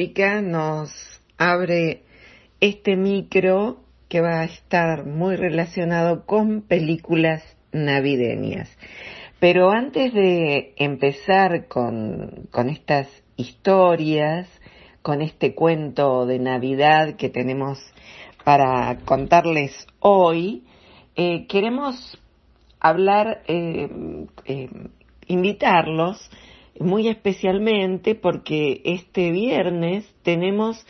Música nos abre este micro que va a estar muy relacionado con películas navideñas. Pero antes de empezar con, estas historias, con este cuento de Navidad que tenemos para contarles hoy, eh, queremos hablar, eh, eh, invitarlos muy especialmente porque este viernes tenemos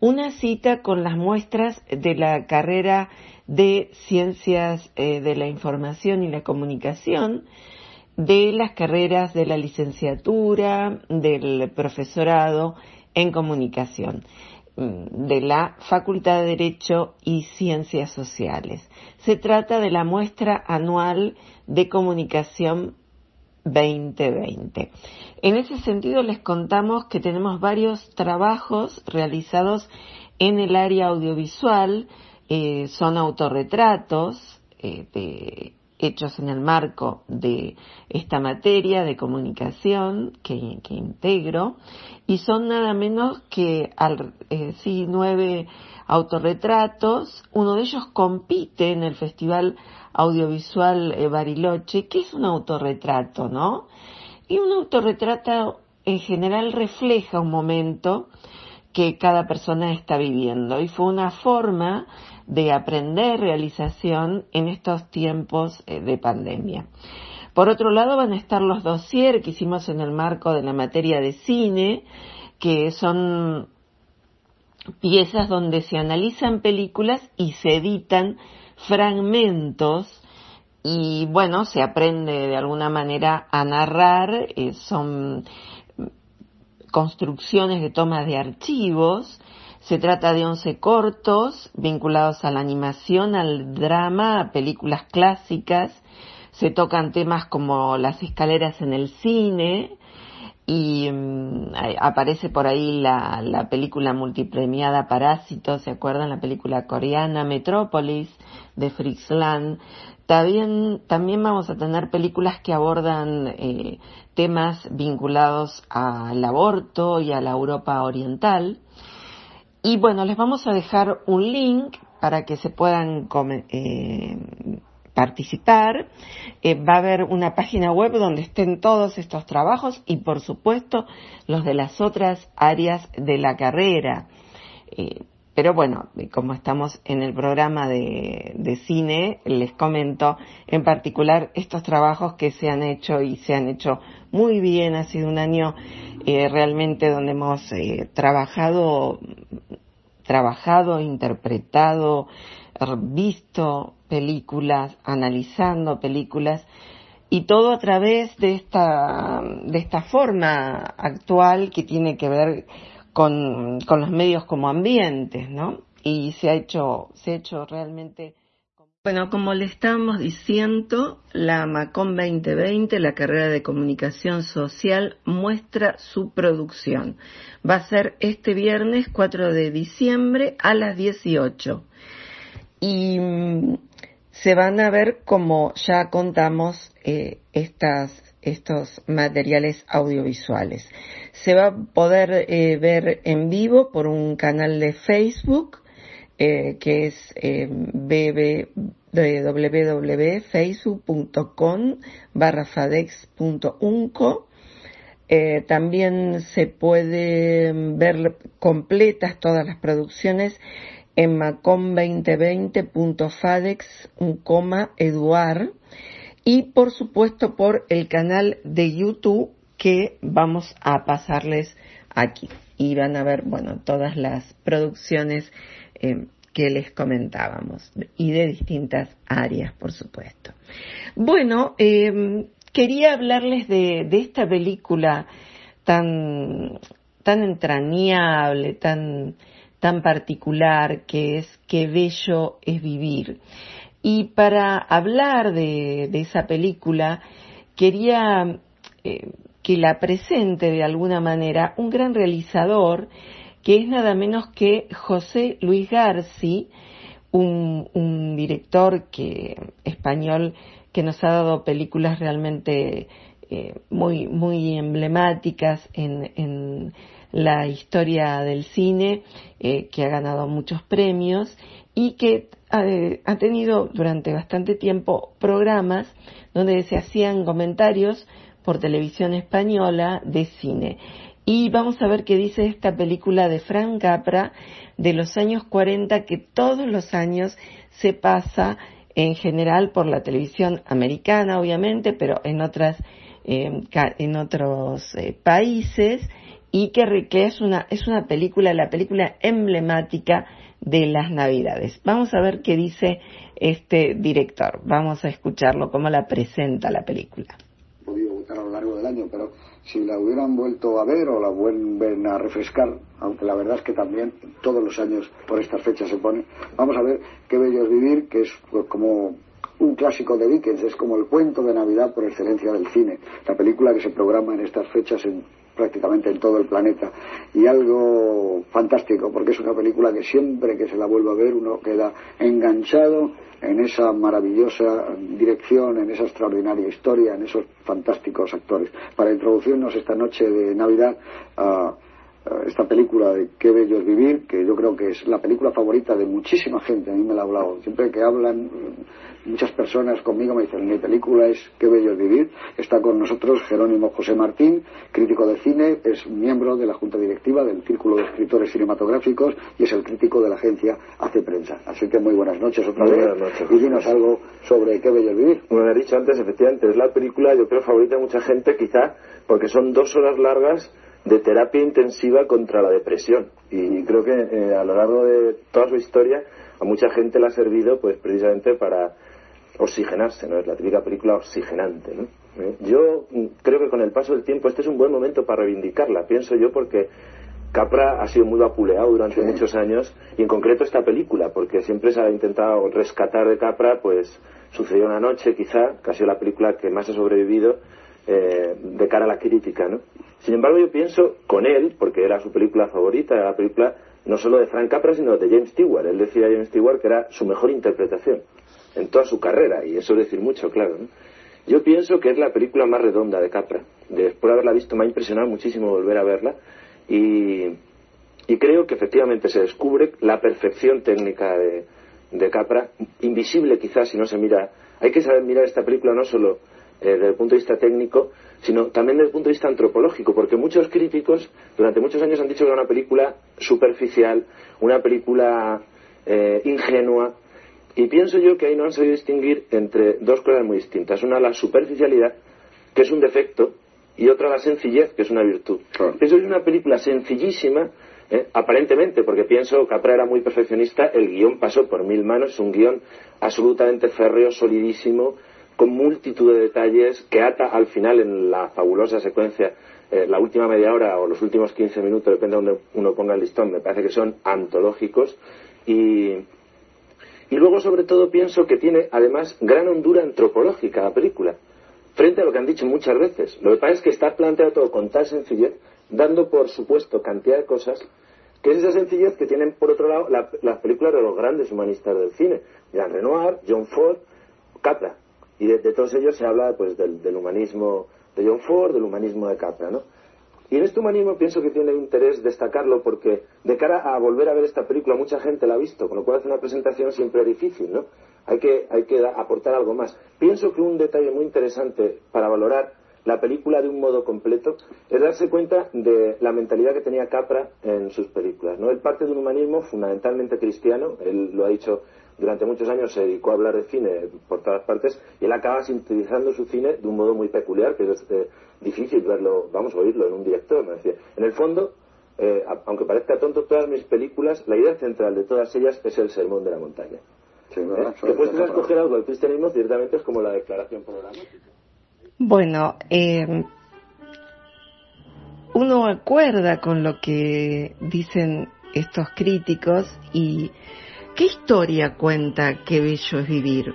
una cita con las muestras de la carrera de Ciencias eh, de la Información y la Comunicación, de las carreras de la licenciatura, del profesorado en comunicación, mm, de la Facultad de Derecho y Ciencias Sociales. Se trata de la muestra anual de comunicación 2020. En ese sentido les contamos que tenemos varios trabajos realizados en el área audiovisual, eh, son autorretratos eh, hechos en el marco de esta materia de comunicación que, integro y son nada menos que eh, sí, nueve autorretratos. Uno de ellos compite en el Festival audiovisual eh, Bariloche, que es un autorretrato, ¿no? Y un autorretrato en general refleja un momento que cada persona está viviendo y fue una forma de aprender realización en estos tiempos eh, de pandemia. Por otro lado van a estar los dossier que hicimos en el marco de la materia de cine, que son piezas donde se analizan películas y se editan fragmentos y bueno, se aprende de alguna manera a narrar, eh, son construcciones de tomas de archivos, se trata de 11 cortos vinculados a la animación, al drama, a películas clásicas, se tocan temas como las escaleras en el cine, y mm, aparece por ahí la, la, película multipremiada Parásito, ¿se acuerdan? La película coreana Metrópolis de Fritz Lang. También, también vamos a tener películas que abordan eh, temas vinculados al aborto y a la Europa oriental. Y bueno, les vamos a dejar un link para que se puedan eh, participar. Eh, va a haber una página web donde estén todos estos trabajos y por supuesto los de las otras áreas de la carrera. Eh, pero bueno, como estamos en el programa de, cine, les comento en particular estos trabajos que se han hecho y se han hecho muy bien. Ha sido un año eh, realmente donde hemos trabajado, trabajado, interpretado, visto películas, analizando películas y todo a través de esta, de esta forma actual que tiene que ver con, con los medios como ambientes, ¿no? Y se ha hecho, se ha hecho realmente bueno, como le estamos diciendo, la MACOM 2020, la carrera de comunicación social, muestra su producción. Va a ser este viernes 4 de diciembre a las 18 y mm, se van a ver como ya contamos eh, estas estos materiales audiovisuales. Se va a poder eh, ver en vivo por un canal de Facebook eh, que es www.facebook.com barra fadex.unco. También se pueden ver completas todas las producciones en macom2020.fadex.eduar y por supuesto por el canal de YouTube que vamos a pasarles aquí y van a ver bueno todas las producciones eh, que les comentábamos y de distintas áreas, por supuesto. Bueno, eh, quería hablarles de, esta película tan, tan entrañable, tan, tan particular que es Qué bello es vivir. Y para hablar de, esa película, quería eh, que la presente de alguna manera un gran realizador que es nada menos que José Luis Garci, un, director que, español que nos ha dado películas realmente eh, muy, muy emblemáticas en, la historia del cine, eh, que ha ganado muchos premios y que ha, ha, tenido durante bastante tiempo programas donde se hacían comentarios por televisión española de cine. Y vamos a ver qué dice esta película de Frank Capra de los años 40 que todos los años se pasa en general por la televisión americana, obviamente, pero en otras eh, en otros eh, países y que, es una es una película, la película emblemática de las Navidades. Vamos a ver qué dice este director. Vamos a escucharlo cómo la presenta la película. Podido a lo largo del año, pero si la hubieran vuelto a ver o la vuelven a refrescar, aunque la verdad es que también todos los años por estas fechas se pone, vamos a ver qué bello es vivir, que es pues, como un clásico de Dickens, es como el cuento de Navidad por excelencia del cine, la película que se programa en estas fechas en prácticamente en todo el planeta y algo fantástico porque es una película que siempre que se la vuelva a ver uno queda enganchado en esa maravillosa dirección, en esa extraordinaria historia, en esos fantásticos actores. Para introducirnos esta noche de Navidad a esta película de Qué bello es vivir, que yo creo que es la película favorita de muchísima gente, a mí me la ha hablado. Siempre que hablan muchas personas conmigo me dicen, mi película es Qué bello es vivir. Está con nosotros Jerónimo José Martín, crítico de cine, es miembro de la Junta Directiva del Círculo de Escritores Cinematográficos y es el crítico de la agencia Hace Prensa. Así que muy buenas noches otra vez. Buenas noches. Y dinos algo sobre Qué bello es vivir. Como he dicho antes, efectivamente, es la película, yo creo, favorita de mucha gente, quizá porque son dos horas largas de terapia intensiva contra la depresión. Y creo que eh, a lo largo de toda su historia a mucha gente le ha servido pues precisamente para oxigenarse, ¿no? Es la típica película oxigenante, ¿no? ¿Eh? Yo creo que con el paso del tiempo este es un buen momento para reivindicarla, pienso yo, porque Capra ha sido muy vapuleado durante muchos años y en concreto esta película, porque siempre se ha intentado rescatar de Capra, pues sucedió una noche quizá, que ha sido la película que más ha sobrevivido eh, de cara a la crítica, ¿no? Sin embargo, yo pienso con él, porque era su película favorita, era la película no solo de Frank Capra, sino de James Stewart. Él decía a James Stewart que era su mejor interpretación en toda su carrera, y eso es decir mucho, claro. Yo pienso que es la película más redonda de Capra. Después de haberla visto me ha impresionado muchísimo volver a verla y, creo que efectivamente se descubre la perfección técnica de, de Capra, invisible quizás si no se mira. Hay que saber mirar esta película no solo eh, desde el punto de vista técnico, sino también desde el punto de vista antropológico, porque muchos críticos durante muchos años han dicho que era una película superficial, una película eh, ingenua, y pienso yo que ahí no han sabido distinguir entre dos cosas muy distintas. Una, la superficialidad, que es un defecto, y otra, la sencillez, que es una virtud. Eso es una película sencillísima, eh, aparentemente, porque pienso que Capra era muy perfeccionista, el guion pasó por mil manos, es un guion absolutamente férreo, solidísimo, con multitud de detalles que ata al final en la fabulosa secuencia, eh, la última media hora o los últimos 15 minutos, depende de donde uno ponga el listón, me parece que son antológicos. Y, y luego sobre todo pienso que tiene además gran hondura antropológica la película, frente a lo que han dicho muchas veces. Lo que pasa es que está planteado todo con tal sencillez, dando por supuesto cantidad de cosas, que es esa sencillez que tienen por otro lado las películas de los grandes humanistas del cine, Jean Renoir, John Ford, Capra y de, todos ellos se habla pues del, humanismo de John Ford, del humanismo de Capra, ¿no? Y en este humanismo pienso que tiene interés destacarlo porque de cara a volver a ver esta película mucha gente la ha visto, con lo cual hacer una presentación siempre es difícil, ¿no? Hay que, hay que aportar algo más. Pienso que un detalle muy interesante para valorar la película de un modo completo es darse cuenta de la mentalidad que tenía Capra en sus películas. ¿no? Él parte de un humanismo fundamentalmente cristiano, él lo ha dicho durante muchos años se dedicó a hablar de cine por todas partes y él acaba sintetizando su cine de un modo muy peculiar, que es eh, difícil verlo, vamos a oírlo en un director. En el fondo, eh, aunque parezca tonto, todas mis películas, la idea central de todas ellas es el sermón de la montaña. Sí, ¿Eh? Que puedes escoger algo del cristianismo, ciertamente es como la declaración programática. Bueno, eh, uno acuerda con lo que dicen estos críticos y ¿qué historia cuenta Qué bello es vivir?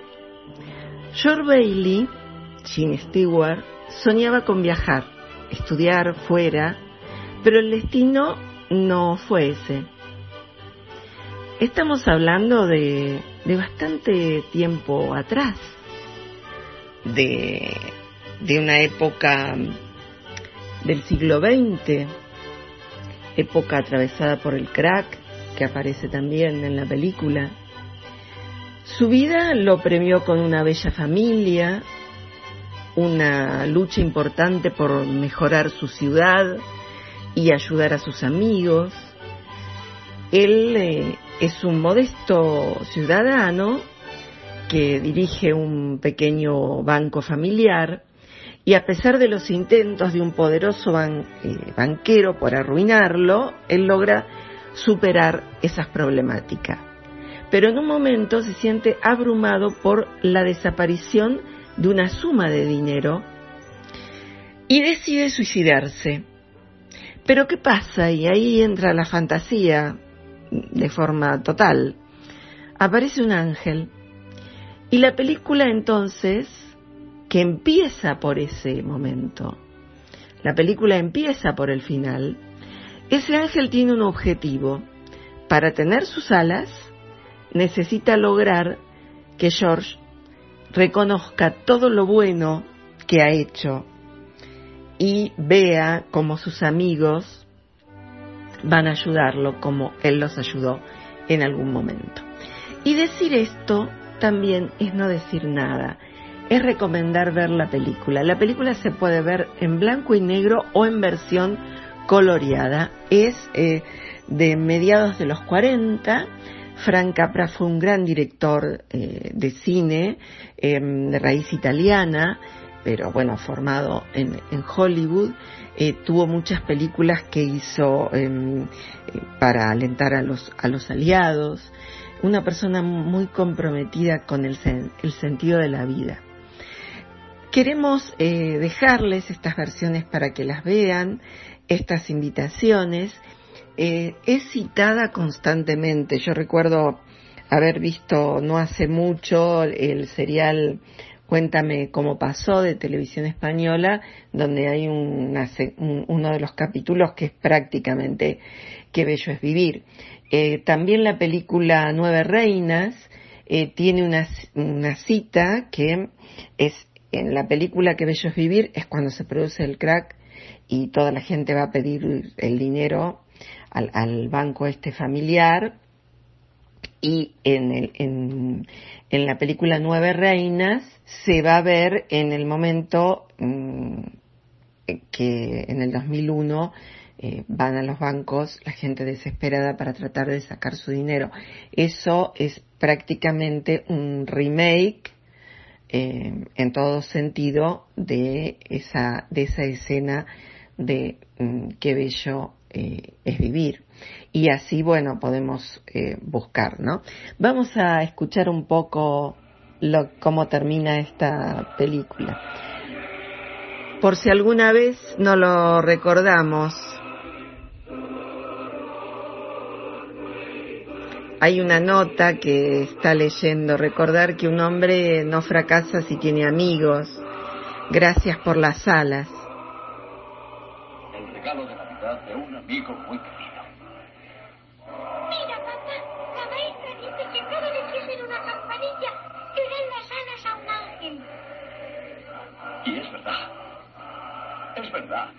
George Bailey, Gene Stewart, soñaba con viajar, estudiar fuera, pero el destino no fue ese. Estamos hablando de, de bastante tiempo atrás, de de una época del siglo XX, época atravesada por el crack, que aparece también en la película. Su vida lo premió con una bella familia, una lucha importante por mejorar su ciudad y ayudar a sus amigos. Él eh, es un modesto ciudadano que dirige un pequeño banco familiar y a pesar de los intentos de un poderoso eh, banquero por arruinarlo, él logra superar esas problemáticas. Pero en un momento se siente abrumado por la desaparición de una suma de dinero y decide suicidarse. Pero ¿qué pasa? Y ahí entra la fantasía de forma total. Aparece un ángel. Y la película entonces que empieza por ese momento. La película empieza por el final. Ese ángel tiene un objetivo. Para tener sus alas, necesita lograr que George reconozca todo lo bueno que ha hecho y vea cómo sus amigos van a ayudarlo como él los ayudó en algún momento. Y decir esto también es no decir nada es recomendar ver la película. La película se puede ver en blanco y negro o en versión coloreada. Es eh, de mediados de los 40. Frank Capra fue un gran director eh, de cine em, de raíz italiana, pero bueno, formado en, Hollywood. Eh, tuvo muchas películas que hizo em, para alentar a los, aliados. Una persona muy comprometida con el, sentido de la vida. Queremos dejarles estas versiones para que las vean, estas invitaciones. Eh, es citada constantemente. Yo recuerdo haber visto no hace mucho el serial Cuéntame cómo pasó de televisión española, donde hay uno de los capítulos que es prácticamente Qué bello es vivir. Eh, también la película Nueve Reinas tiene una, una cita que es en la película Que Bello es Vivir es cuando se produce el crack y toda la gente va a pedir el dinero al, banco este familiar y en, el, en, en, la película Nueve Reinas se va a ver en el momento mm, que en el 2001 eh, van a los bancos la gente desesperada para tratar de sacar su dinero. Eso es prácticamente un remake eh, en todo sentido de esa, de esa escena de mm, qué bello eh, es vivir. Y así, bueno, podemos eh, buscar, ¿no? Vamos a escuchar un poco lo, cómo termina esta película. Por si alguna vez no lo recordamos, hay una nota que está leyendo, recordar que un hombre no fracasa si tiene amigos. Gracias por las alas. Amigo muy querido. Mira, papá, la maestra dice que cada vez que suena una campanilla, le dan las alas a un ángel. Y es verdad. verdad.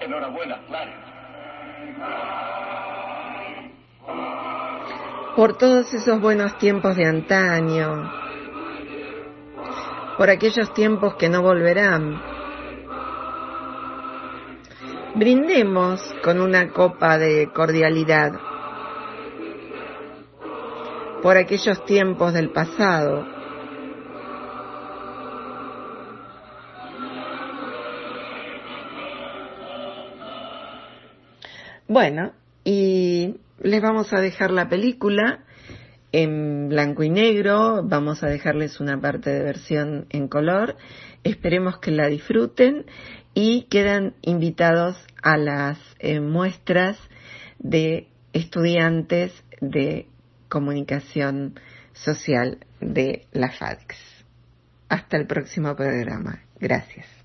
Enhorabuena, Clarence. Por todos esos buenos tiempos de antaño, por aquellos tiempos que no volverán. Brindemos con una copa de cordialidad por aquellos tiempos del pasado. Bueno, y les vamos a dejar la película en blanco y negro, vamos a dejarles una parte de versión en color, esperemos que la disfruten y quedan invitados a las eh, muestras de estudiantes de comunicación social de la FADEX. Hasta el próximo programa. Gracias.